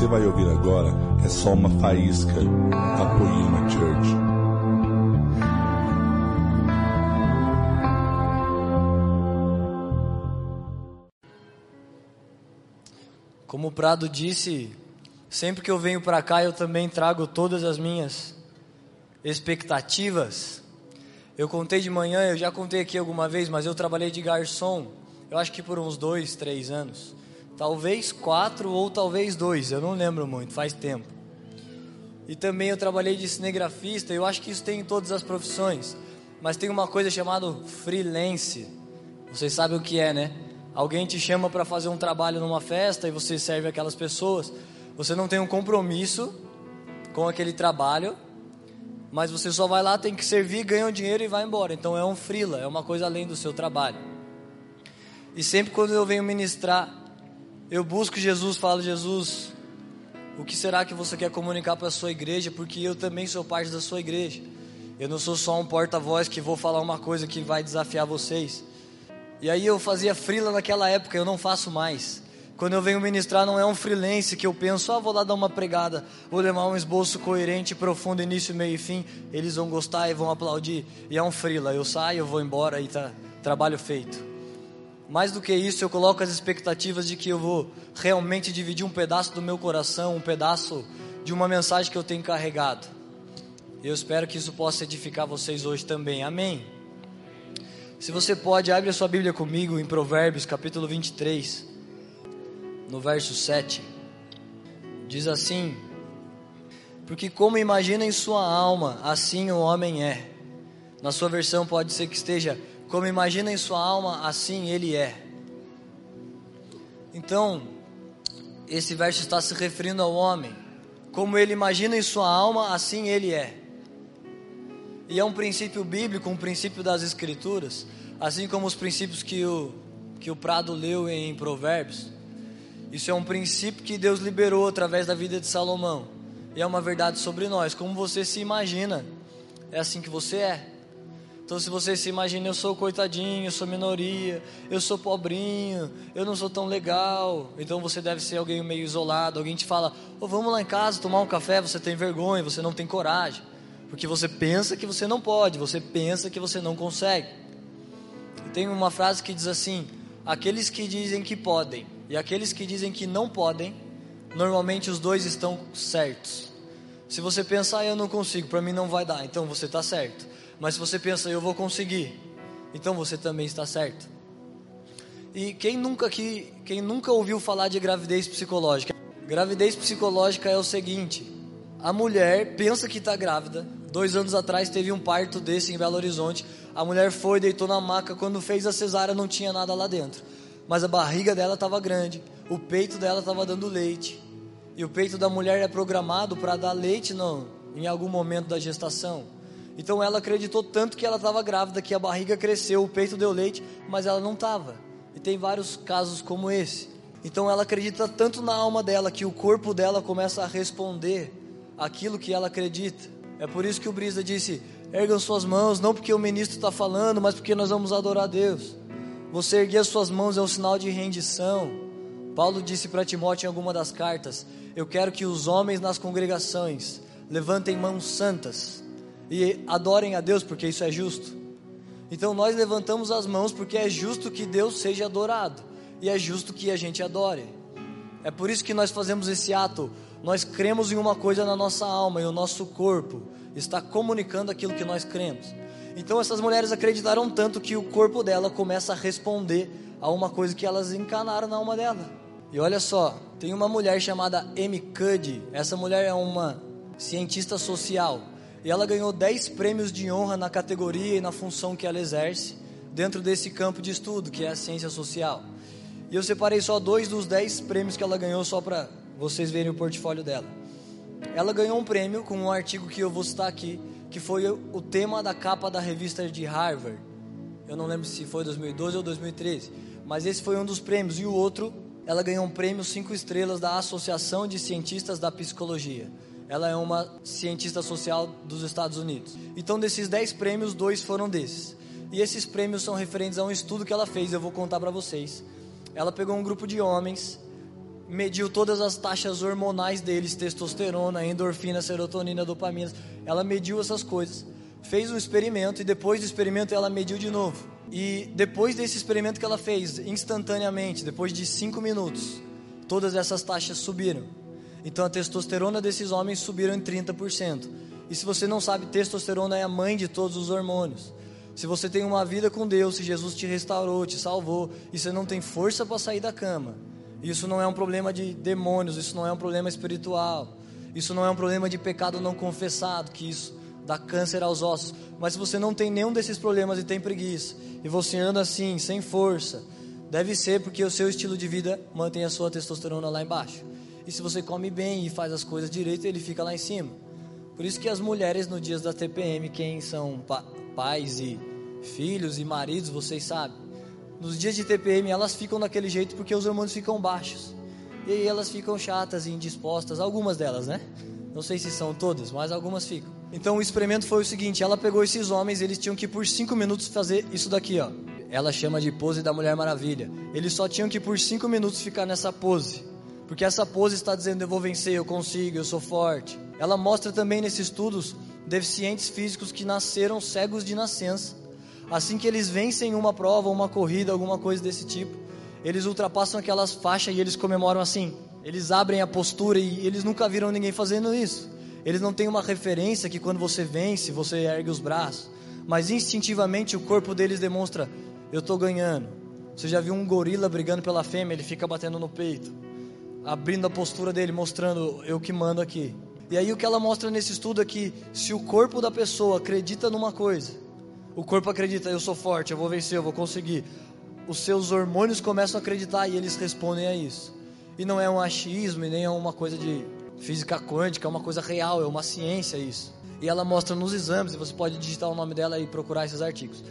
você vai ouvir agora é só uma faísca da Poema Church. Como o Prado disse, sempre que eu venho para cá eu também trago todas as minhas expectativas. Eu contei de manhã, eu já contei aqui alguma vez, mas eu trabalhei de garçom, eu acho que por uns dois, três anos. Talvez quatro ou talvez dois, eu não lembro muito, faz tempo. E também eu trabalhei de cinegrafista, eu acho que isso tem em todas as profissões. Mas tem uma coisa chamada freelance. Vocês sabem o que é, né? Alguém te chama para fazer um trabalho numa festa e você serve aquelas pessoas. Você não tem um compromisso com aquele trabalho, mas você só vai lá, tem que servir, ganha um dinheiro e vai embora. Então é um freela, é uma coisa além do seu trabalho. E sempre quando eu venho ministrar, eu busco Jesus, falo Jesus, o que será que você quer comunicar para a sua igreja? Porque eu também sou parte da sua igreja. Eu não sou só um porta-voz que vou falar uma coisa que vai desafiar vocês. E aí eu fazia frila naquela época, eu não faço mais. Quando eu venho ministrar, não é um freelance que eu penso, ah, vou lá dar uma pregada, vou levar um esboço coerente, profundo, início, meio e fim, eles vão gostar e vão aplaudir. E é um frila, eu saio, eu vou embora e tá trabalho feito. Mais do que isso, eu coloco as expectativas de que eu vou realmente dividir um pedaço do meu coração, um pedaço de uma mensagem que eu tenho carregado. Eu espero que isso possa edificar vocês hoje também. Amém. Se você pode, abre a sua Bíblia comigo em Provérbios, capítulo 23, no verso 7. Diz assim: Porque como imagina em sua alma, assim o homem é. Na sua versão pode ser que esteja: Como imagina em sua alma, assim ele é. Então, esse verso está se referindo ao homem. Como ele imagina em sua alma, assim ele é. E é um princípio bíblico, um princípio das Escrituras, assim como os princípios que o, que o Prado leu em Provérbios. Isso é um princípio que Deus liberou através da vida de Salomão. E é uma verdade sobre nós. Como você se imagina, é assim que você é. Então, se você se imagina, eu sou coitadinho, eu sou minoria, eu sou pobrinho, eu não sou tão legal, então você deve ser alguém meio isolado. Alguém te fala, oh, vamos lá em casa tomar um café, você tem vergonha, você não tem coragem. Porque você pensa que você não pode, você pensa que você não consegue. E tem uma frase que diz assim: aqueles que dizem que podem e aqueles que dizem que não podem, normalmente os dois estão certos. Se você pensar, eu não consigo, para mim não vai dar, então você está certo. Mas se você pensa, eu vou conseguir, então você também está certo. E quem nunca, aqui, quem nunca ouviu falar de gravidez psicológica? Gravidez psicológica é o seguinte: a mulher pensa que está grávida, Dois anos atrás teve um parto desse em Belo Horizonte. A mulher foi, deitou na maca. Quando fez a cesárea, não tinha nada lá dentro. Mas a barriga dela estava grande. O peito dela estava dando leite. E o peito da mulher é programado para dar leite não, em algum momento da gestação. Então ela acreditou tanto que ela estava grávida que a barriga cresceu, o peito deu leite, mas ela não estava. E tem vários casos como esse. Então ela acredita tanto na alma dela que o corpo dela começa a responder aquilo que ela acredita. É por isso que o Brisa disse: ergam suas mãos, não porque o ministro está falando, mas porque nós vamos adorar a Deus. Você erguer as suas mãos é um sinal de rendição. Paulo disse para Timóteo em alguma das cartas: Eu quero que os homens nas congregações levantem mãos santas e adorem a Deus, porque isso é justo. Então nós levantamos as mãos porque é justo que Deus seja adorado e é justo que a gente adore. É por isso que nós fazemos esse ato nós cremos em uma coisa na nossa alma e o nosso corpo está comunicando aquilo que nós cremos. Então essas mulheres acreditaram tanto que o corpo dela começa a responder a uma coisa que elas encanaram na alma dela. E olha só, tem uma mulher chamada Amy Cuddy. Essa mulher é uma cientista social e ela ganhou 10 prêmios de honra na categoria e na função que ela exerce dentro desse campo de estudo que é a ciência social. E eu separei só dois dos 10 prêmios que ela ganhou só para vocês verem o portfólio dela. Ela ganhou um prêmio com um artigo que eu vou citar aqui, que foi o tema da capa da revista de Harvard. Eu não lembro se foi 2012 ou 2013, mas esse foi um dos prêmios. E o outro, ela ganhou um prêmio cinco estrelas da Associação de Cientistas da Psicologia. Ela é uma cientista social dos Estados Unidos. Então, desses dez prêmios, dois foram desses. E esses prêmios são referentes a um estudo que ela fez, eu vou contar para vocês. Ela pegou um grupo de homens mediu todas as taxas hormonais deles, testosterona, endorfina, serotonina, dopamina. Ela mediu essas coisas, fez um experimento e depois do experimento ela mediu de novo. E depois desse experimento que ela fez, instantaneamente, depois de 5 minutos, todas essas taxas subiram. Então a testosterona desses homens subiram em 30%. E se você não sabe, testosterona é a mãe de todos os hormônios. Se você tem uma vida com Deus, se Jesus te restaurou, te salvou, e você não tem força para sair da cama, isso não é um problema de demônios, isso não é um problema espiritual, isso não é um problema de pecado não confessado, que isso dá câncer aos ossos. Mas se você não tem nenhum desses problemas e tem preguiça, e você anda assim, sem força, deve ser porque o seu estilo de vida mantém a sua testosterona lá embaixo. E se você come bem e faz as coisas direito, ele fica lá em cima. Por isso que as mulheres no dias da TPM, quem são pa pais e filhos e maridos, vocês sabem. Nos dias de TPM elas ficam daquele jeito porque os hormônios ficam baixos. E aí elas ficam chatas e indispostas, algumas delas, né? Não sei se são todas, mas algumas ficam. Então o experimento foi o seguinte: ela pegou esses homens, eles tinham que por 5 minutos fazer isso daqui, ó. Ela chama de pose da Mulher Maravilha. Eles só tinham que por 5 minutos ficar nessa pose. Porque essa pose está dizendo: eu vou vencer, eu consigo, eu sou forte. Ela mostra também nesses estudos deficientes físicos que nasceram cegos de nascença. Assim que eles vencem uma prova, uma corrida, alguma coisa desse tipo, eles ultrapassam aquelas faixas e eles comemoram assim. Eles abrem a postura e eles nunca viram ninguém fazendo isso. Eles não têm uma referência que quando você vence, você ergue os braços. Mas instintivamente o corpo deles demonstra: eu estou ganhando. Você já viu um gorila brigando pela fêmea? Ele fica batendo no peito abrindo a postura dele, mostrando eu que mando aqui. E aí o que ela mostra nesse estudo é que se o corpo da pessoa acredita numa coisa, o corpo acredita, eu sou forte, eu vou vencer, eu vou conseguir. Os seus hormônios começam a acreditar e eles respondem a isso. E não é um achismo e nem é uma coisa de física quântica, é uma coisa real, é uma ciência isso. E ela mostra nos exames, e você pode digitar o nome dela e procurar esses artigos.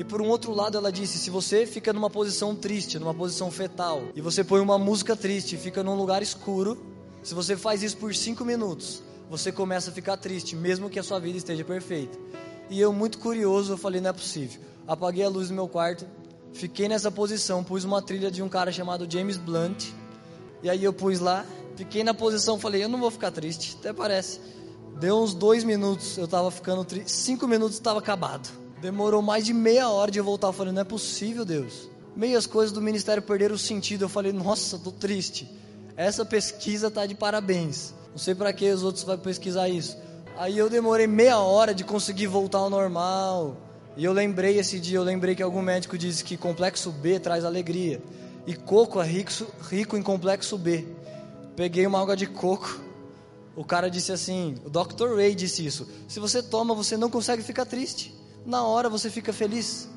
E por um outro lado, ela disse: se você fica numa posição triste, numa posição fetal, e você põe uma música triste, fica num lugar escuro, se você faz isso por cinco minutos, você começa a ficar triste, mesmo que a sua vida esteja perfeita. E eu, muito curioso, eu falei: não é possível. Apaguei a luz do meu quarto, fiquei nessa posição, pus uma trilha de um cara chamado James Blunt, e aí eu pus lá, fiquei na posição, falei: eu não vou ficar triste, até parece. Deu uns dois minutos, eu tava ficando triste, cinco minutos estava acabado. Demorou mais de meia hora de eu voltar. Eu falei, não é possível, Deus. Meias coisas do ministério perderam o sentido. Eu falei, nossa, tô triste. Essa pesquisa tá de parabéns. Não sei para que os outros vão pesquisar isso. Aí eu demorei meia hora de conseguir voltar ao normal. E eu lembrei esse dia, eu lembrei que algum médico disse que complexo B traz alegria. E coco é rico, rico em complexo B. Peguei uma água de coco. O cara disse assim, o Dr. Ray disse isso. Se você toma, você não consegue ficar triste na hora você fica feliz.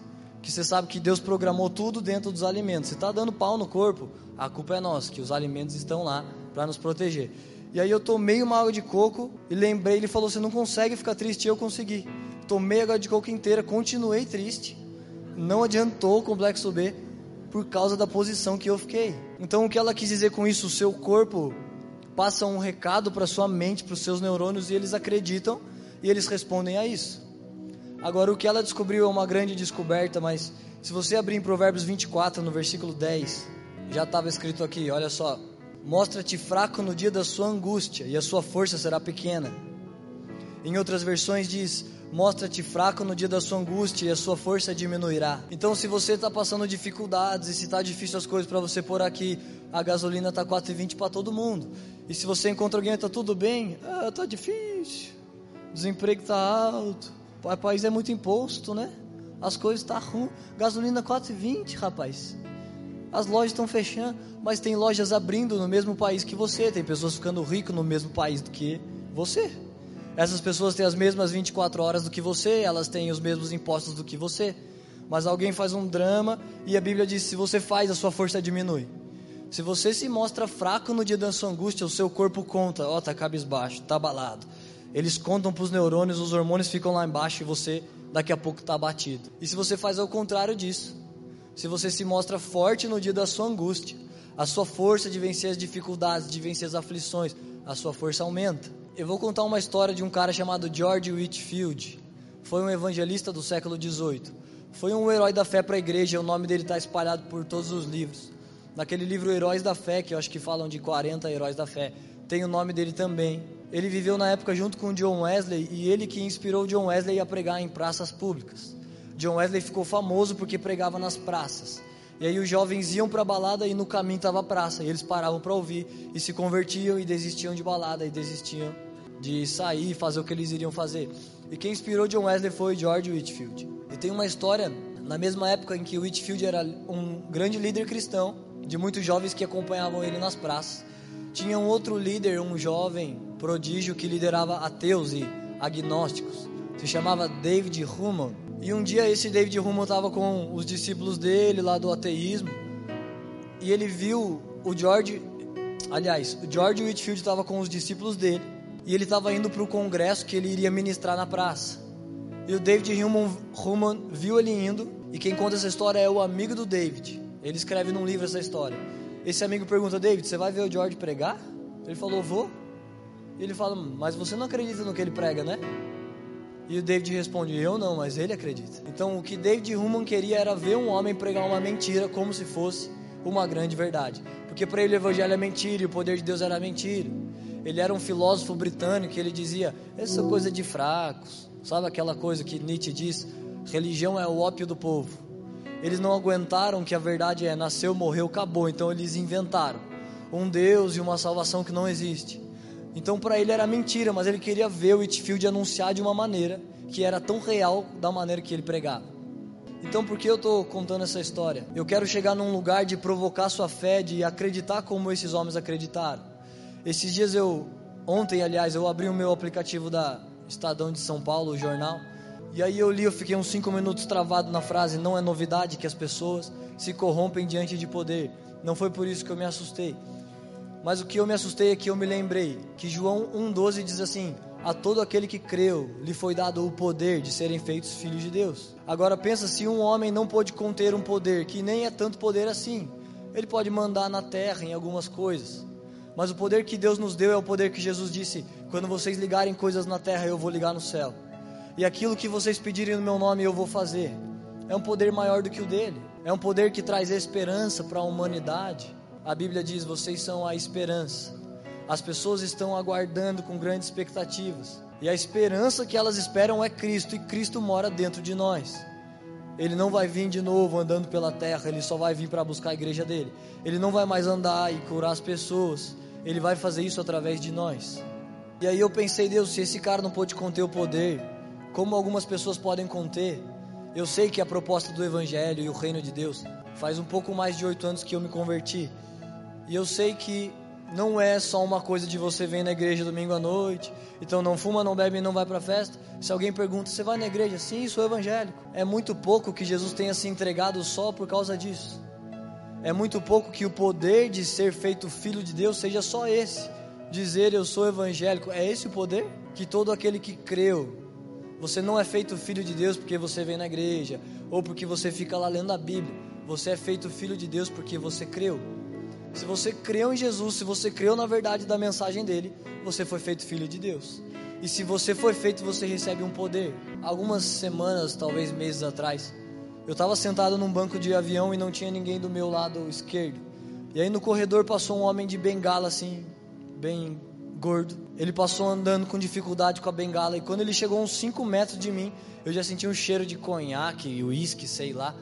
Que você sabe que Deus programou tudo dentro dos alimentos. Se está dando pau no corpo, a culpa é nossa, que os alimentos estão lá para nos proteger. E aí eu tomei uma água de coco e lembrei, ele falou: você não consegue ficar triste, eu consegui. Tomei a água de coco inteira, continuei triste. Não adiantou o complexo B por causa da posição que eu fiquei. Então o que ela quis dizer com isso? O seu corpo passa um recado para sua mente, para os seus neurônios e eles acreditam e eles respondem a isso. Agora, o que ela descobriu é uma grande descoberta, mas se você abrir em Provérbios 24, no versículo 10, já estava escrito aqui: olha só. Mostra-te fraco no dia da sua angústia, e a sua força será pequena. Em outras versões diz: Mostra-te fraco no dia da sua angústia, e a sua força diminuirá. Então, se você está passando dificuldades, e se está difícil as coisas para você por aqui, a gasolina está 4,20 para todo mundo. E se você encontra alguém, está tudo bem? Ah, está difícil. O desemprego está alto o país é muito imposto, né? As coisas estão tá ruim. Gasolina 4,20, rapaz. As lojas estão fechando, mas tem lojas abrindo no mesmo país que você. Tem pessoas ficando ricas no mesmo país do que você. Essas pessoas têm as mesmas 24 horas do que você, elas têm os mesmos impostos do que você. Mas alguém faz um drama e a Bíblia diz: se você faz, a sua força diminui. Se você se mostra fraco no dia da sua angústia, o seu corpo conta: ó, oh, tá cabisbaixo, tá abalado eles contam para os neurônios, os hormônios ficam lá embaixo e você daqui a pouco está abatido. E se você faz ao contrário disso, se você se mostra forte no dia da sua angústia, a sua força de vencer as dificuldades, de vencer as aflições, a sua força aumenta. Eu vou contar uma história de um cara chamado George Whitfield. Foi um evangelista do século XVIII. Foi um herói da fé para a igreja, o nome dele está espalhado por todos os livros. Naquele livro Heróis da Fé, que eu acho que falam de 40 heróis da fé, tem o nome dele também. Ele viveu na época junto com John Wesley e ele que inspirou John Wesley a pregar em praças públicas. John Wesley ficou famoso porque pregava nas praças. E aí os jovens iam para balada e no caminho estava a praça. E eles paravam para ouvir e se convertiam e desistiam de balada e desistiam de sair e fazer o que eles iriam fazer. E quem inspirou John Wesley foi George Whitfield. E tem uma história na mesma época em que Whitfield era um grande líder cristão, de muitos jovens que acompanhavam ele nas praças. Tinha um outro líder, um jovem prodígio que liderava ateus e agnósticos. Se chamava David Human. E um dia esse David Human estava com os discípulos dele lá do ateísmo. E ele viu o George, aliás, o George Whitfield estava com os discípulos dele e ele estava indo para o congresso que ele iria ministrar na praça. E o David Human, viu ele indo, e quem conta essa história é o amigo do David. Ele escreve num livro essa história. Esse amigo pergunta: David, você vai ver o George pregar? Ele falou: Vou. E ele fala: Mas você não acredita no que ele prega, né? E o David responde: Eu não, mas ele acredita. Então o que David Human queria era ver um homem pregar uma mentira como se fosse uma grande verdade. Porque para ele o evangelho é mentira e o poder de Deus era mentira. Ele era um filósofo britânico, ele dizia: essa coisa de fracos, sabe aquela coisa que Nietzsche diz? Religião é o ópio do povo. Eles não aguentaram que a verdade é nasceu, morreu, acabou, então eles inventaram um Deus e uma salvação que não existe. Então para ele era mentira, mas ele queria ver o Whitfield anunciar de uma maneira que era tão real da maneira que ele pregava. Então por que eu estou contando essa história? Eu quero chegar num lugar de provocar sua fé, de acreditar como esses homens acreditaram. Esses dias eu, ontem aliás, eu abri o meu aplicativo da Estadão de São Paulo, o jornal, e aí eu li, eu fiquei uns cinco minutos travado na frase: não é novidade que as pessoas se corrompem diante de poder. Não foi por isso que eu me assustei. Mas o que eu me assustei é que eu me lembrei que João 1,12 diz assim: A todo aquele que creu, lhe foi dado o poder de serem feitos filhos de Deus. Agora pensa se um homem não pode conter um poder que nem é tanto poder assim. Ele pode mandar na terra em algumas coisas. Mas o poder que Deus nos deu é o poder que Jesus disse: quando vocês ligarem coisas na terra, eu vou ligar no céu. E aquilo que vocês pedirem no meu nome, eu vou fazer. É um poder maior do que o dele. É um poder que traz esperança para a humanidade. A Bíblia diz: vocês são a esperança. As pessoas estão aguardando com grandes expectativas. E a esperança que elas esperam é Cristo, e Cristo mora dentro de nós. Ele não vai vir de novo andando pela terra, ele só vai vir para buscar a igreja dele. Ele não vai mais andar e curar as pessoas, ele vai fazer isso através de nós. E aí eu pensei, Deus, se esse cara não pôde conter o poder, como algumas pessoas podem conter? Eu sei que a proposta do Evangelho e o reino de Deus faz um pouco mais de oito anos que eu me converti. E eu sei que não é só uma coisa de você vir na igreja domingo à noite, então não fuma, não bebe e não vai para festa. Se alguém pergunta, você vai na igreja? Sim, sou evangélico. É muito pouco que Jesus tenha se entregado só por causa disso. É muito pouco que o poder de ser feito filho de Deus seja só esse. Dizer eu sou evangélico, é esse o poder? Que todo aquele que creu, você não é feito filho de Deus porque você vem na igreja, ou porque você fica lá lendo a Bíblia. Você é feito filho de Deus porque você creu. Se você creu em Jesus, se você creu na verdade da mensagem dele, você foi feito filho de Deus. E se você foi feito, você recebe um poder. Algumas semanas, talvez meses atrás, eu estava sentado num banco de avião e não tinha ninguém do meu lado esquerdo. E aí no corredor passou um homem de bengala assim, bem gordo. Ele passou andando com dificuldade com a bengala e quando ele chegou uns 5 metros de mim, eu já senti um cheiro de conhaque, uísque, sei lá,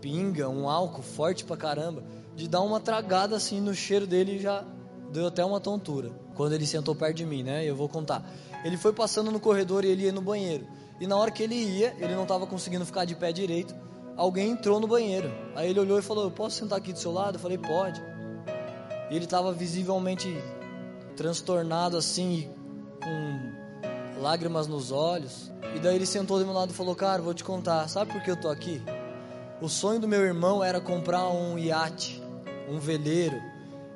pinga, um álcool forte pra caramba de dar uma tragada assim no cheiro dele já deu até uma tontura. Quando ele sentou perto de mim, né? Eu vou contar. Ele foi passando no corredor e ele ia no banheiro. E na hora que ele ia, ele não estava conseguindo ficar de pé direito. Alguém entrou no banheiro. Aí ele olhou e falou: Eu posso sentar aqui do seu lado? Eu falei: Pode. E ele estava visivelmente transtornado assim, com lágrimas nos olhos. E daí ele sentou do meu lado e falou: Cara, vou te contar. Sabe por que eu tô aqui? O sonho do meu irmão era comprar um iate um veleiro.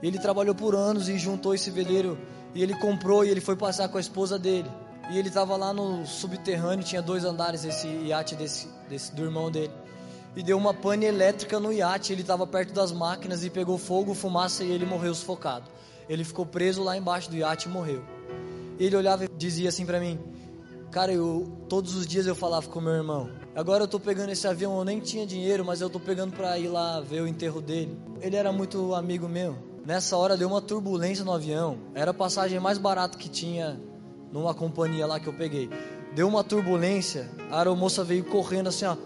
Ele trabalhou por anos e juntou esse veleiro e ele comprou e ele foi passar com a esposa dele. E ele estava lá no subterrâneo, tinha dois andares esse iate desse, desse do irmão dele. E deu uma pane elétrica no iate, ele estava perto das máquinas e pegou fogo, fumaça e ele morreu sufocado. Ele ficou preso lá embaixo do iate e morreu. Ele olhava e dizia assim para mim: Cara, eu todos os dias eu falava com meu irmão. Agora eu tô pegando esse avião, eu nem tinha dinheiro, mas eu tô pegando para ir lá ver o enterro dele. Ele era muito amigo meu. Nessa hora deu uma turbulência no avião. Era a passagem mais barata que tinha numa companhia lá que eu peguei. Deu uma turbulência, a aeromoça veio correndo assim, ó.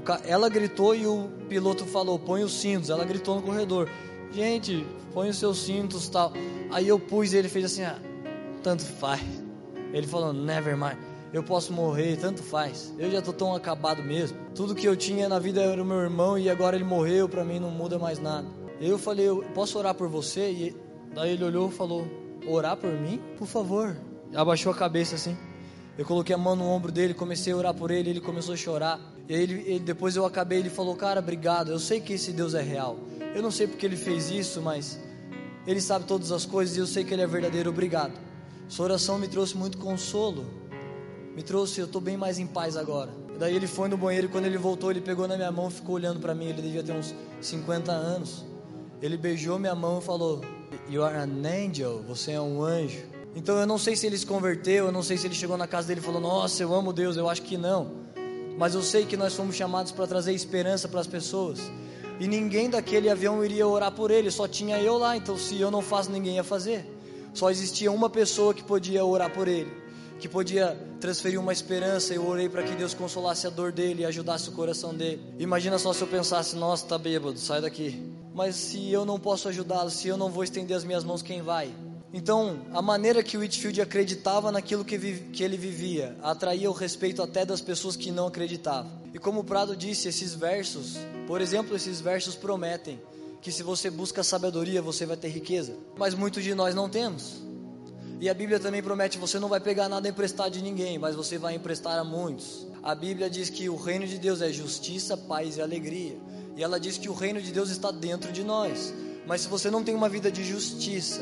Ca... Ela gritou e o piloto falou: põe os cintos. Ela gritou no corredor: gente, põe os seus cintos tal. Aí eu pus e ele fez assim: ah, tanto faz. Ele falou: never mind. Eu posso morrer, tanto faz. Eu já tô tão acabado mesmo. Tudo que eu tinha na vida era o meu irmão e agora ele morreu, para mim não muda mais nada. Eu falei: eu posso orar por você? E daí ele olhou e falou: orar por mim? Por favor. Abaixou a cabeça assim. Eu coloquei a mão no ombro dele, comecei a orar por ele, ele começou a chorar. E ele, ele, depois eu acabei, ele falou: Cara, obrigado. Eu sei que esse Deus é real. Eu não sei porque ele fez isso, mas ele sabe todas as coisas e eu sei que ele é verdadeiro. Obrigado. Sua oração me trouxe muito consolo. Me trouxe, eu estou bem mais em paz agora. Daí ele foi no banheiro e quando ele voltou, ele pegou na minha mão ficou olhando para mim. Ele devia ter uns 50 anos. Ele beijou minha mão e falou: You are an angel. Você é um anjo. Então eu não sei se ele se converteu, eu não sei se ele chegou na casa dele e falou: Nossa, eu amo Deus. Eu acho que não. Mas eu sei que nós fomos chamados para trazer esperança para as pessoas. E ninguém daquele avião iria orar por ele, só tinha eu lá. Então se eu não faço, ninguém ia fazer. Só existia uma pessoa que podia orar por ele, que podia transferir uma esperança. Eu orei para que Deus consolasse a dor dele e ajudasse o coração dele. Imagina só se eu pensasse: Nossa, tá bêbado, sai daqui. Mas se eu não posso ajudá-lo, se eu não vou estender as minhas mãos, quem vai? Então, a maneira que Whitfield acreditava naquilo que, que, ele vivia atraía o respeito até das pessoas que não acreditavam. E como o Prado disse, esses versos, por exemplo, esses versos prometem que se você busca sabedoria, você vai ter riqueza. Mas muitos de nós não temos. E a Bíblia também promete: você não vai pegar nada emprestado de ninguém, mas você vai emprestar a muitos. A Bíblia diz que o reino de Deus é justiça, paz e alegria. E ela diz que o reino de Deus está dentro de nós. Mas se você não tem uma vida de justiça,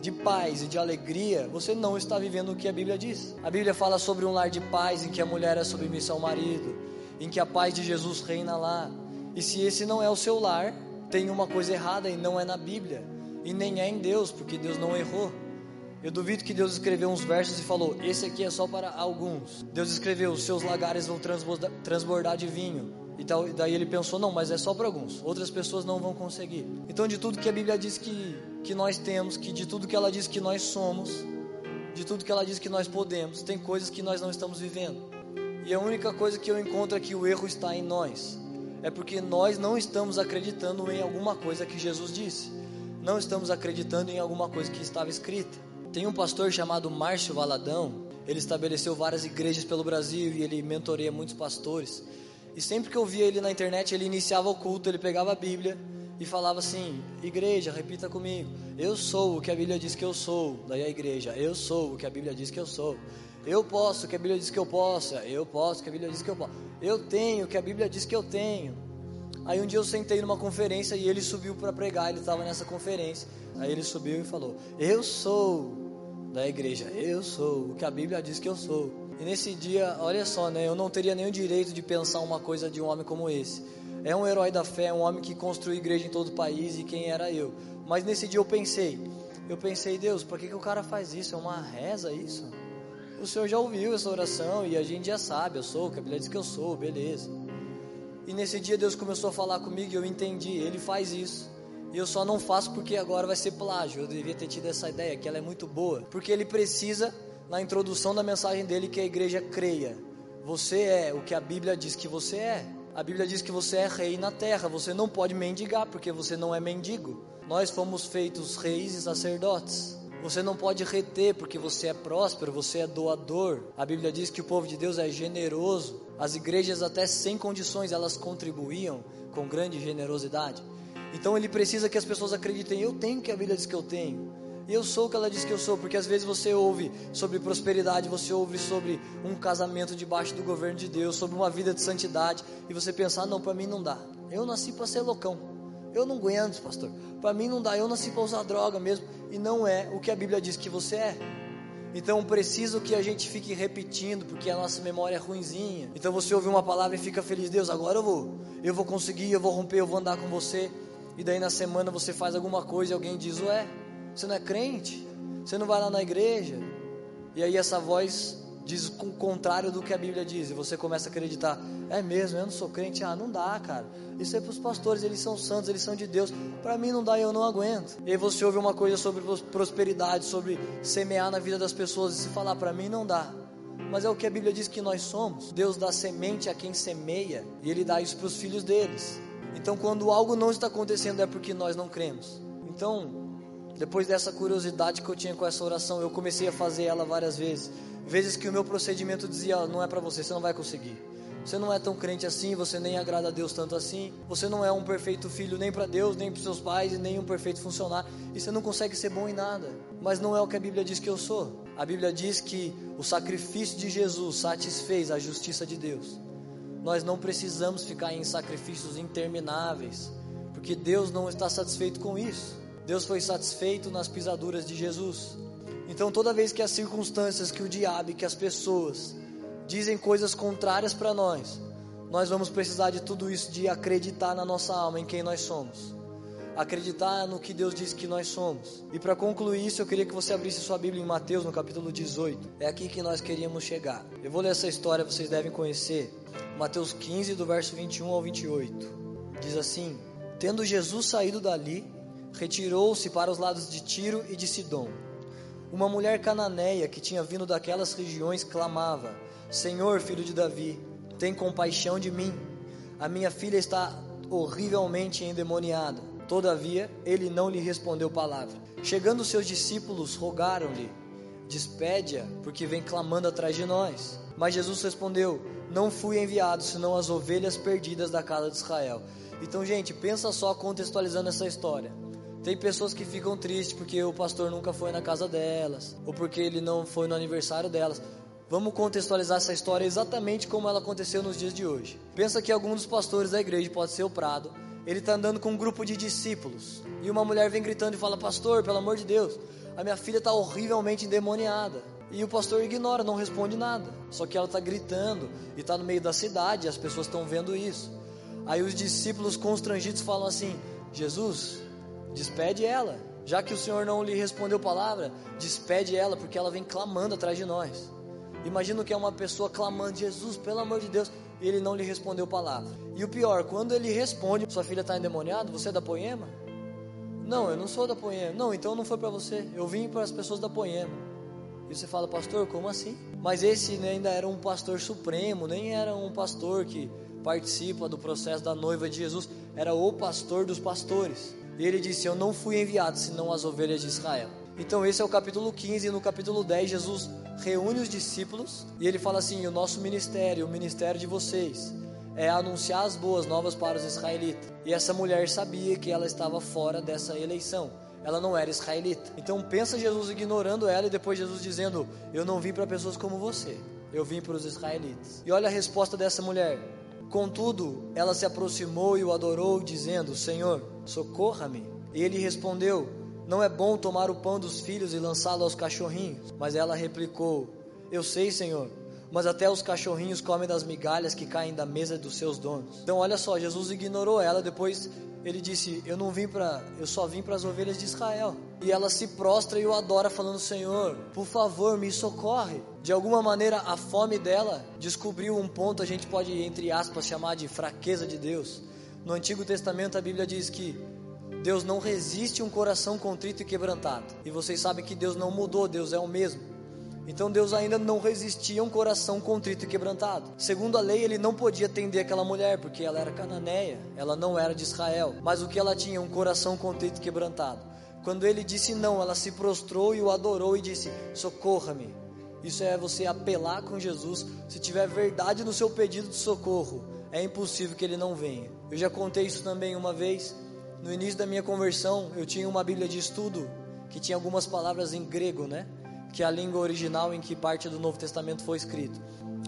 de paz e de alegria, você não está vivendo o que a Bíblia diz. A Bíblia fala sobre um lar de paz em que a mulher é submissa ao marido, em que a paz de Jesus reina lá. E se esse não é o seu lar, tem uma coisa errada e não é na Bíblia, e nem é em Deus, porque Deus não errou. Eu duvido que Deus escreveu uns versos e falou: Esse aqui é só para alguns. Deus escreveu: Os seus lagares vão transbordar, transbordar de vinho. E daí ele pensou: Não, mas é só para alguns. Outras pessoas não vão conseguir. Então, de tudo que a Bíblia diz que que nós temos, que de tudo que ela diz que nós somos, de tudo que ela diz que nós podemos, tem coisas que nós não estamos vivendo. E a única coisa que eu encontro é que o erro está em nós. É porque nós não estamos acreditando em alguma coisa que Jesus disse. Não estamos acreditando em alguma coisa que estava escrita. Tem um pastor chamado Márcio Valadão. Ele estabeleceu várias igrejas pelo Brasil e ele mentoreia muitos pastores. E sempre que eu via ele na internet, ele iniciava o culto, ele pegava a Bíblia e falava assim: Igreja, repita comigo. Eu sou o que a Bíblia diz que eu sou. Daí a igreja: Eu sou o que a Bíblia diz que eu sou. Eu posso o que a Bíblia diz que eu possa. Eu posso o que a Bíblia diz que eu posso. Eu tenho o que a Bíblia diz que eu tenho. Aí um dia eu sentei numa conferência e ele subiu para pregar. Ele estava nessa conferência. Aí ele subiu e falou: Eu sou da igreja. Eu sou o que a Bíblia diz que eu sou. E nesse dia, olha só, né? Eu não teria nenhum direito de pensar uma coisa de um homem como esse é um herói da fé, um homem que construiu igreja em todo o país e quem era eu. Mas nesse dia eu pensei, eu pensei, Deus, por que, que o cara faz isso? É uma reza isso? O Senhor já ouviu essa oração e a gente já sabe, eu sou, que a Bíblia diz que eu sou, beleza. E nesse dia Deus começou a falar comigo e eu entendi, ele faz isso. E eu só não faço porque agora vai ser plágio. Eu devia ter tido essa ideia, que ela é muito boa. Porque ele precisa, na introdução da mensagem dele, que a igreja creia. Você é o que a Bíblia diz que você é. A Bíblia diz que você é rei na terra, você não pode mendigar, porque você não é mendigo. Nós fomos feitos reis e sacerdotes. Você não pode reter porque você é próspero, você é doador. A Bíblia diz que o povo de Deus é generoso. As igrejas, até sem condições, elas contribuíam com grande generosidade. Então ele precisa que as pessoas acreditem: eu tenho o que a Bíblia diz que eu tenho. Eu sou o que ela diz que eu sou, porque às vezes você ouve sobre prosperidade, você ouve sobre um casamento debaixo do governo de Deus, sobre uma vida de santidade, e você pensa: ah, não, para mim não dá. Eu nasci para ser loucão. Eu não aguento, pastor. Para mim não dá. Eu nasci para usar droga mesmo, e não é o que a Bíblia diz que você é. Então preciso que a gente fique repetindo, porque a nossa memória é ruinzinha. Então você ouve uma palavra e fica feliz, Deus, agora eu vou. Eu vou conseguir, eu vou romper, eu vou andar com você. E daí na semana você faz alguma coisa e alguém diz, ué, você não é crente? Você não vai lá na igreja? E aí essa voz diz o contrário do que a Bíblia diz, e você começa a acreditar, é mesmo, eu não sou crente, ah, não dá, cara. Isso é para os pastores, eles são santos, eles são de Deus. Para mim não dá, eu não aguento. E aí você ouve uma coisa sobre prosperidade, sobre semear na vida das pessoas, e se falar para mim não dá. Mas é o que a Bíblia diz que nós somos. Deus dá semente a quem semeia, e Ele dá isso para os filhos deles. Então, quando algo não está acontecendo, é porque nós não cremos. Então, depois dessa curiosidade que eu tinha com essa oração, eu comecei a fazer ela várias vezes vezes que o meu procedimento dizia: não é para você, você não vai conseguir. Você não é tão crente assim, você nem agrada a Deus tanto assim. Você não é um perfeito filho nem para Deus, nem para seus pais, e nem um perfeito funcionário. E você não consegue ser bom em nada. Mas não é o que a Bíblia diz que eu sou. A Bíblia diz que o sacrifício de Jesus satisfez a justiça de Deus. Nós não precisamos ficar em sacrifícios intermináveis, porque Deus não está satisfeito com isso. Deus foi satisfeito nas pisaduras de Jesus. Então, toda vez que as circunstâncias, que o diabo, que as pessoas dizem coisas contrárias para nós, nós vamos precisar de tudo isso, de acreditar na nossa alma, em quem nós somos. Acreditar no que Deus diz que nós somos. E para concluir isso, eu queria que você abrisse sua Bíblia em Mateus, no capítulo 18. É aqui que nós queríamos chegar. Eu vou ler essa história, vocês devem conhecer. Mateus 15, do verso 21 ao 28. Diz assim: Tendo Jesus saído dali, retirou-se para os lados de Tiro e de Sidom. Uma mulher cananeia que tinha vindo daquelas regiões clamava: Senhor, filho de Davi, tem compaixão de mim. A minha filha está horrivelmente endemoniada. Todavia, ele não lhe respondeu palavra. Chegando seus discípulos, rogaram-lhe: Despede-a, porque vem clamando atrás de nós. Mas Jesus respondeu: Não fui enviado senão as ovelhas perdidas da casa de Israel. Então, gente, pensa só contextualizando essa história. Tem pessoas que ficam tristes porque o pastor nunca foi na casa delas, ou porque ele não foi no aniversário delas. Vamos contextualizar essa história exatamente como ela aconteceu nos dias de hoje. Pensa que algum dos pastores da igreja, pode ser o Prado, ele está andando com um grupo de discípulos e uma mulher vem gritando e fala: Pastor, pelo amor de Deus, a minha filha está horrivelmente endemoniada. E o pastor ignora, não responde nada. Só que ela está gritando e está no meio da cidade, as pessoas estão vendo isso. Aí os discípulos constrangidos falam assim: Jesus, Despede ela. Já que o Senhor não lhe respondeu palavra, despede ela, porque ela vem clamando atrás de nós. Imagina que é uma pessoa clamando, Jesus, pelo amor de Deus, e ele não lhe respondeu palavra. E o pior, quando ele responde, sua filha está endemoniada, você é da Poema? Não, eu não sou da Poema. Não, então não foi para você. Eu vim para as pessoas da Poema. E você fala, pastor, como assim? Mas esse né, ainda era um pastor supremo, nem era um pastor que participa do processo da noiva de Jesus, era o pastor dos pastores. E ele disse: Eu não fui enviado senão as ovelhas de Israel. Então, esse é o capítulo 15. E no capítulo 10, Jesus reúne os discípulos e ele fala assim: O nosso ministério, o ministério de vocês, é anunciar as boas novas para os israelitas. E essa mulher sabia que ela estava fora dessa eleição. Ela não era israelita. Então, pensa Jesus ignorando ela e depois Jesus dizendo: Eu não vim para pessoas como você, eu vim para os israelitas. E olha a resposta dessa mulher: Contudo, ela se aproximou e o adorou, dizendo: Senhor, socorra-me. E ele respondeu: Não é bom tomar o pão dos filhos e lançá-lo aos cachorrinhos. Mas ela replicou: Eu sei, Senhor, mas até os cachorrinhos comem das migalhas que caem da mesa dos seus donos. Então, olha só, Jesus ignorou ela, depois ele disse: Eu não vim para, eu só vim para as ovelhas de Israel. E ela se prostra e o adora, falando: Senhor, por favor, me socorre. De alguma maneira, a fome dela descobriu um ponto, a gente pode, entre aspas, chamar de fraqueza de Deus. No Antigo Testamento, a Bíblia diz que Deus não resiste um coração contrito e quebrantado. E vocês sabem que Deus não mudou, Deus é o mesmo. Então Deus ainda não resistia a um coração contrito e quebrantado. Segundo a lei, ele não podia atender aquela mulher, porque ela era cananeia, ela não era de Israel. Mas o que ela tinha? Um coração contrito e quebrantado. Quando ele disse não, ela se prostrou e o adorou e disse: Socorra-me. Isso é você apelar com Jesus. Se tiver verdade no seu pedido de socorro, é impossível que ele não venha. Eu já contei isso também uma vez. No início da minha conversão, eu tinha uma Bíblia de estudo que tinha algumas palavras em grego, né? que é a língua original em que parte do Novo Testamento foi escrito.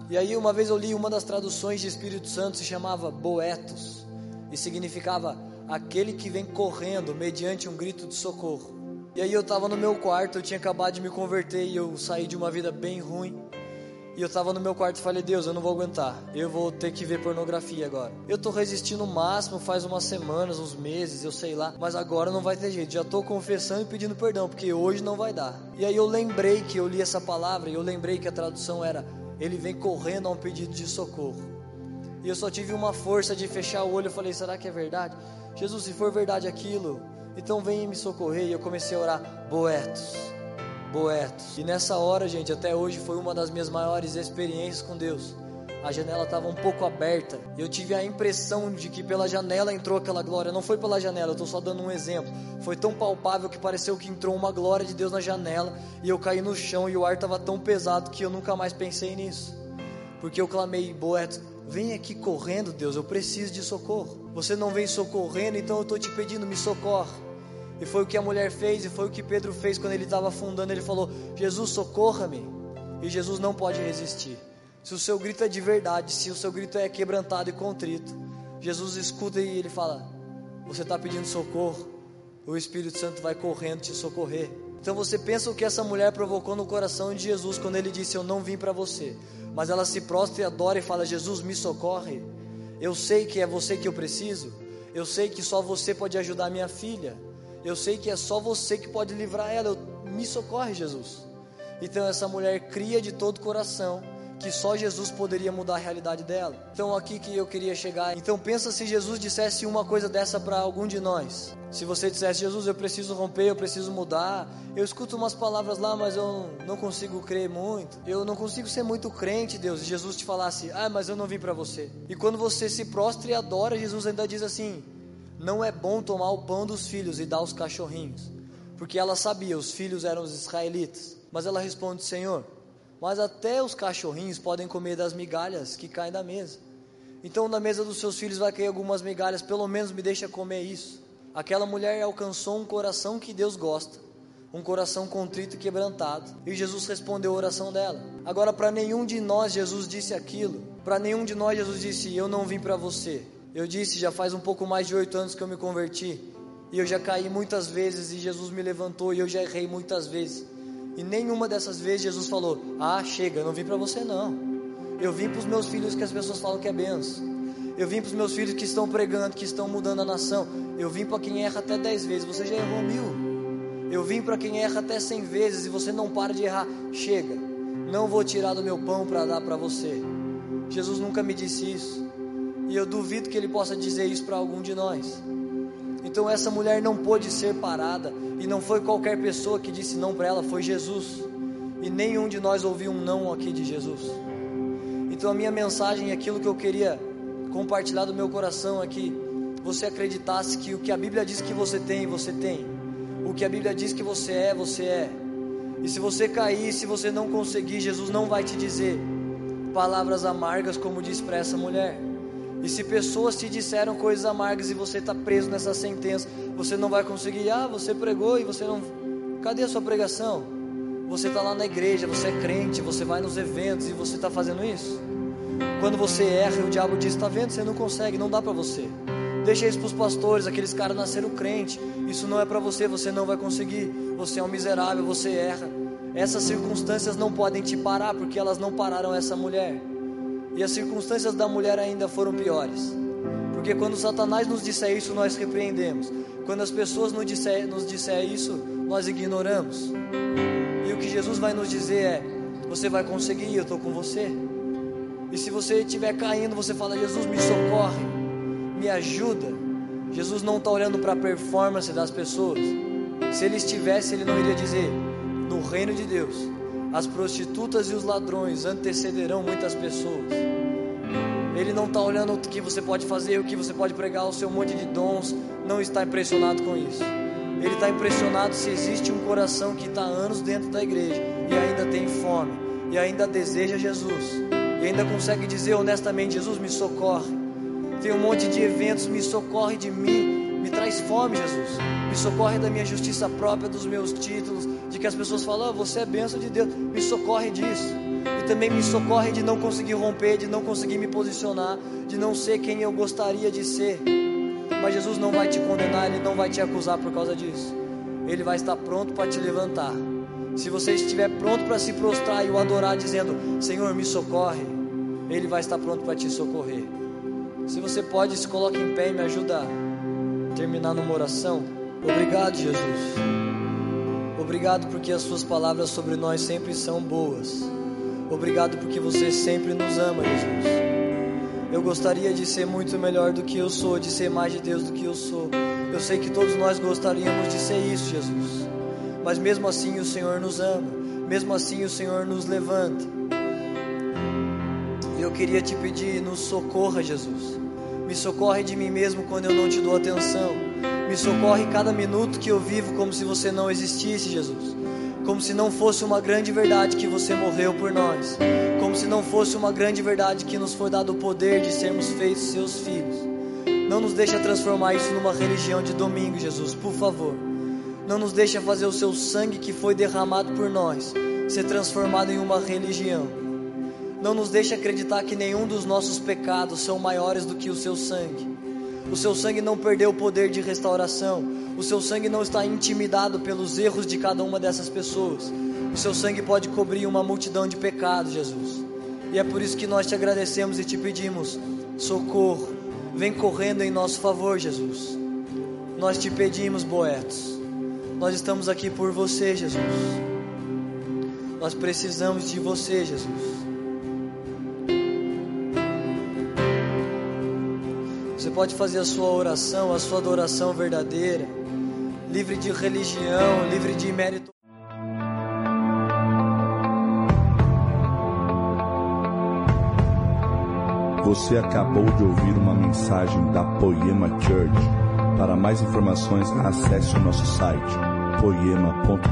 E aí uma vez eu li uma das traduções de Espírito Santo se chamava Boetos e significava aquele que vem correndo mediante um grito de socorro. E aí eu estava no meu quarto, eu tinha acabado de me converter e eu saí de uma vida bem ruim. E eu tava no meu quarto e falei, Deus, eu não vou aguentar. Eu vou ter que ver pornografia agora. Eu tô resistindo o máximo faz umas semanas, uns meses, eu sei lá. Mas agora não vai ter jeito. Já tô confessando e pedindo perdão, porque hoje não vai dar. E aí eu lembrei que eu li essa palavra e eu lembrei que a tradução era: Ele vem correndo a um pedido de socorro. E eu só tive uma força de fechar o olho. Eu falei, será que é verdade? Jesus, se for verdade aquilo, então vem me socorrer. E eu comecei a orar, Boetos Boetos. E nessa hora, gente, até hoje foi uma das minhas maiores experiências com Deus. A janela estava um pouco aberta. Eu tive a impressão de que pela janela entrou aquela glória. Não foi pela janela, eu estou só dando um exemplo. Foi tão palpável que pareceu que entrou uma glória de Deus na janela. E eu caí no chão e o ar estava tão pesado que eu nunca mais pensei nisso. Porque eu clamei, Boetos, vem aqui correndo, Deus, eu preciso de socorro. Você não vem socorrendo, então eu estou te pedindo, me socorre. E foi o que a mulher fez, e foi o que Pedro fez quando ele estava afundando. Ele falou: Jesus, socorra-me. E Jesus não pode resistir. Se o seu grito é de verdade, se o seu grito é quebrantado e contrito, Jesus escuta e ele fala: Você está pedindo socorro, o Espírito Santo vai correndo te socorrer. Então você pensa o que essa mulher provocou no coração de Jesus quando ele disse: Eu não vim para você. Mas ela se prostra e adora e fala: Jesus, me socorre. Eu sei que é você que eu preciso. Eu sei que só você pode ajudar minha filha. Eu sei que é só você que pode livrar ela. Eu, me socorre, Jesus. Então essa mulher cria de todo o coração que só Jesus poderia mudar a realidade dela. Então aqui que eu queria chegar. Então pensa se Jesus dissesse uma coisa dessa para algum de nós. Se você dissesse Jesus, eu preciso romper, eu preciso mudar. Eu escuto umas palavras lá, mas eu não consigo crer muito. Eu não consigo ser muito crente, Deus. E Jesus te falasse: "Ah, mas eu não vim para você". E quando você se prostra e adora, Jesus ainda diz assim: não é bom tomar o pão dos filhos e dar aos cachorrinhos, porque ela sabia, os filhos eram os israelitas. Mas ela responde: Senhor, mas até os cachorrinhos podem comer das migalhas que caem da mesa. Então, na mesa dos seus filhos vai cair algumas migalhas, pelo menos me deixa comer isso. Aquela mulher alcançou um coração que Deus gosta, um coração contrito e quebrantado. E Jesus respondeu a oração dela. Agora, para nenhum de nós, Jesus disse aquilo. Para nenhum de nós, Jesus disse: Eu não vim para você. Eu disse, já faz um pouco mais de oito anos que eu me converti. E eu já caí muitas vezes e Jesus me levantou e eu já errei muitas vezes. E nenhuma dessas vezes Jesus falou: Ah, chega, eu não vim para você não. Eu vim para os meus filhos que as pessoas falam que é benção. Eu vim para os meus filhos que estão pregando, que estão mudando a nação. Eu vim para quem erra até dez vezes. Você já errou mil. Eu vim para quem erra até cem vezes e você não para de errar. Chega, não vou tirar do meu pão para dar para você. Jesus nunca me disse isso. E eu duvido que ele possa dizer isso para algum de nós. Então essa mulher não pôde ser parada. E não foi qualquer pessoa que disse não para ela, foi Jesus. E nenhum de nós ouviu um não aqui de Jesus. Então a minha mensagem, aquilo que eu queria compartilhar do meu coração aqui, você acreditasse que o que a Bíblia diz que você tem, você tem. O que a Bíblia diz que você é, você é. E se você cair, se você não conseguir, Jesus não vai te dizer palavras amargas como disse para essa mulher. E se pessoas te disseram coisas amargas e você está preso nessa sentença, você não vai conseguir. Ah, você pregou e você não. Cadê a sua pregação? Você está lá na igreja, você é crente, você vai nos eventos e você está fazendo isso. Quando você erra, o diabo diz: Está vendo? Você não consegue, não dá para você. Deixa isso para os pastores, aqueles caras nasceram crente. Isso não é para você, você não vai conseguir. Você é um miserável, você erra. Essas circunstâncias não podem te parar, porque elas não pararam essa mulher. E as circunstâncias da mulher ainda foram piores. Porque quando Satanás nos disser isso, nós repreendemos. Quando as pessoas nos disser, nos disser isso, nós ignoramos. E o que Jesus vai nos dizer é: você vai conseguir, eu estou com você. E se você estiver caindo, você fala: Jesus, me socorre, me ajuda. Jesus não está olhando para a performance das pessoas. Se ele estivesse, ele não iria dizer: no reino de Deus, as prostitutas e os ladrões antecederão muitas pessoas. Ele não está olhando o que você pode fazer, o que você pode pregar, o seu monte de dons. Não está impressionado com isso. Ele está impressionado se existe um coração que está anos dentro da igreja e ainda tem fome, e ainda deseja Jesus, e ainda consegue dizer honestamente: Jesus, me socorre. Tem um monte de eventos, me socorre de mim, me traz fome, Jesus. Me socorre da minha justiça própria, dos meus títulos, de que as pessoas falam, ah, você é benção de Deus, me socorre disso. E também me socorre de não conseguir romper, de não conseguir me posicionar, de não ser quem eu gostaria de ser. Mas Jesus não vai te condenar, Ele não vai te acusar por causa disso. Ele vai estar pronto para te levantar. Se você estiver pronto para se prostrar e o adorar, dizendo: Senhor, me socorre, Ele vai estar pronto para te socorrer. Se você pode, se coloque em pé e me ajuda terminar numa oração. Obrigado, Jesus. Obrigado porque as Suas palavras sobre nós sempre são boas. Obrigado porque você sempre nos ama, Jesus. Eu gostaria de ser muito melhor do que eu sou, de ser mais de Deus do que eu sou. Eu sei que todos nós gostaríamos de ser isso, Jesus mas mesmo assim o Senhor nos ama, mesmo assim o Senhor nos levanta. E eu queria te pedir, nos socorra, Jesus. Me socorre de mim mesmo quando eu não te dou atenção. Me socorre cada minuto que eu vivo como se você não existisse, Jesus. Como se não fosse uma grande verdade que você morreu por nós. Como se não fosse uma grande verdade que nos foi dado o poder de sermos feitos seus filhos. Não nos deixa transformar isso numa religião de domingo, Jesus, por favor. Não nos deixa fazer o seu sangue que foi derramado por nós ser transformado em uma religião. Não nos deixa acreditar que nenhum dos nossos pecados são maiores do que o seu sangue. O seu sangue não perdeu o poder de restauração. O seu sangue não está intimidado pelos erros de cada uma dessas pessoas. O seu sangue pode cobrir uma multidão de pecados, Jesus. E é por isso que nós te agradecemos e te pedimos: socorro, vem correndo em nosso favor, Jesus. Nós te pedimos, Boetos. Nós estamos aqui por você, Jesus. Nós precisamos de você, Jesus. Você pode fazer a sua oração, a sua adoração verdadeira, livre de religião, livre de mérito. Você acabou de ouvir uma mensagem da Poema Church. Para mais informações, acesse o nosso site poema.com.br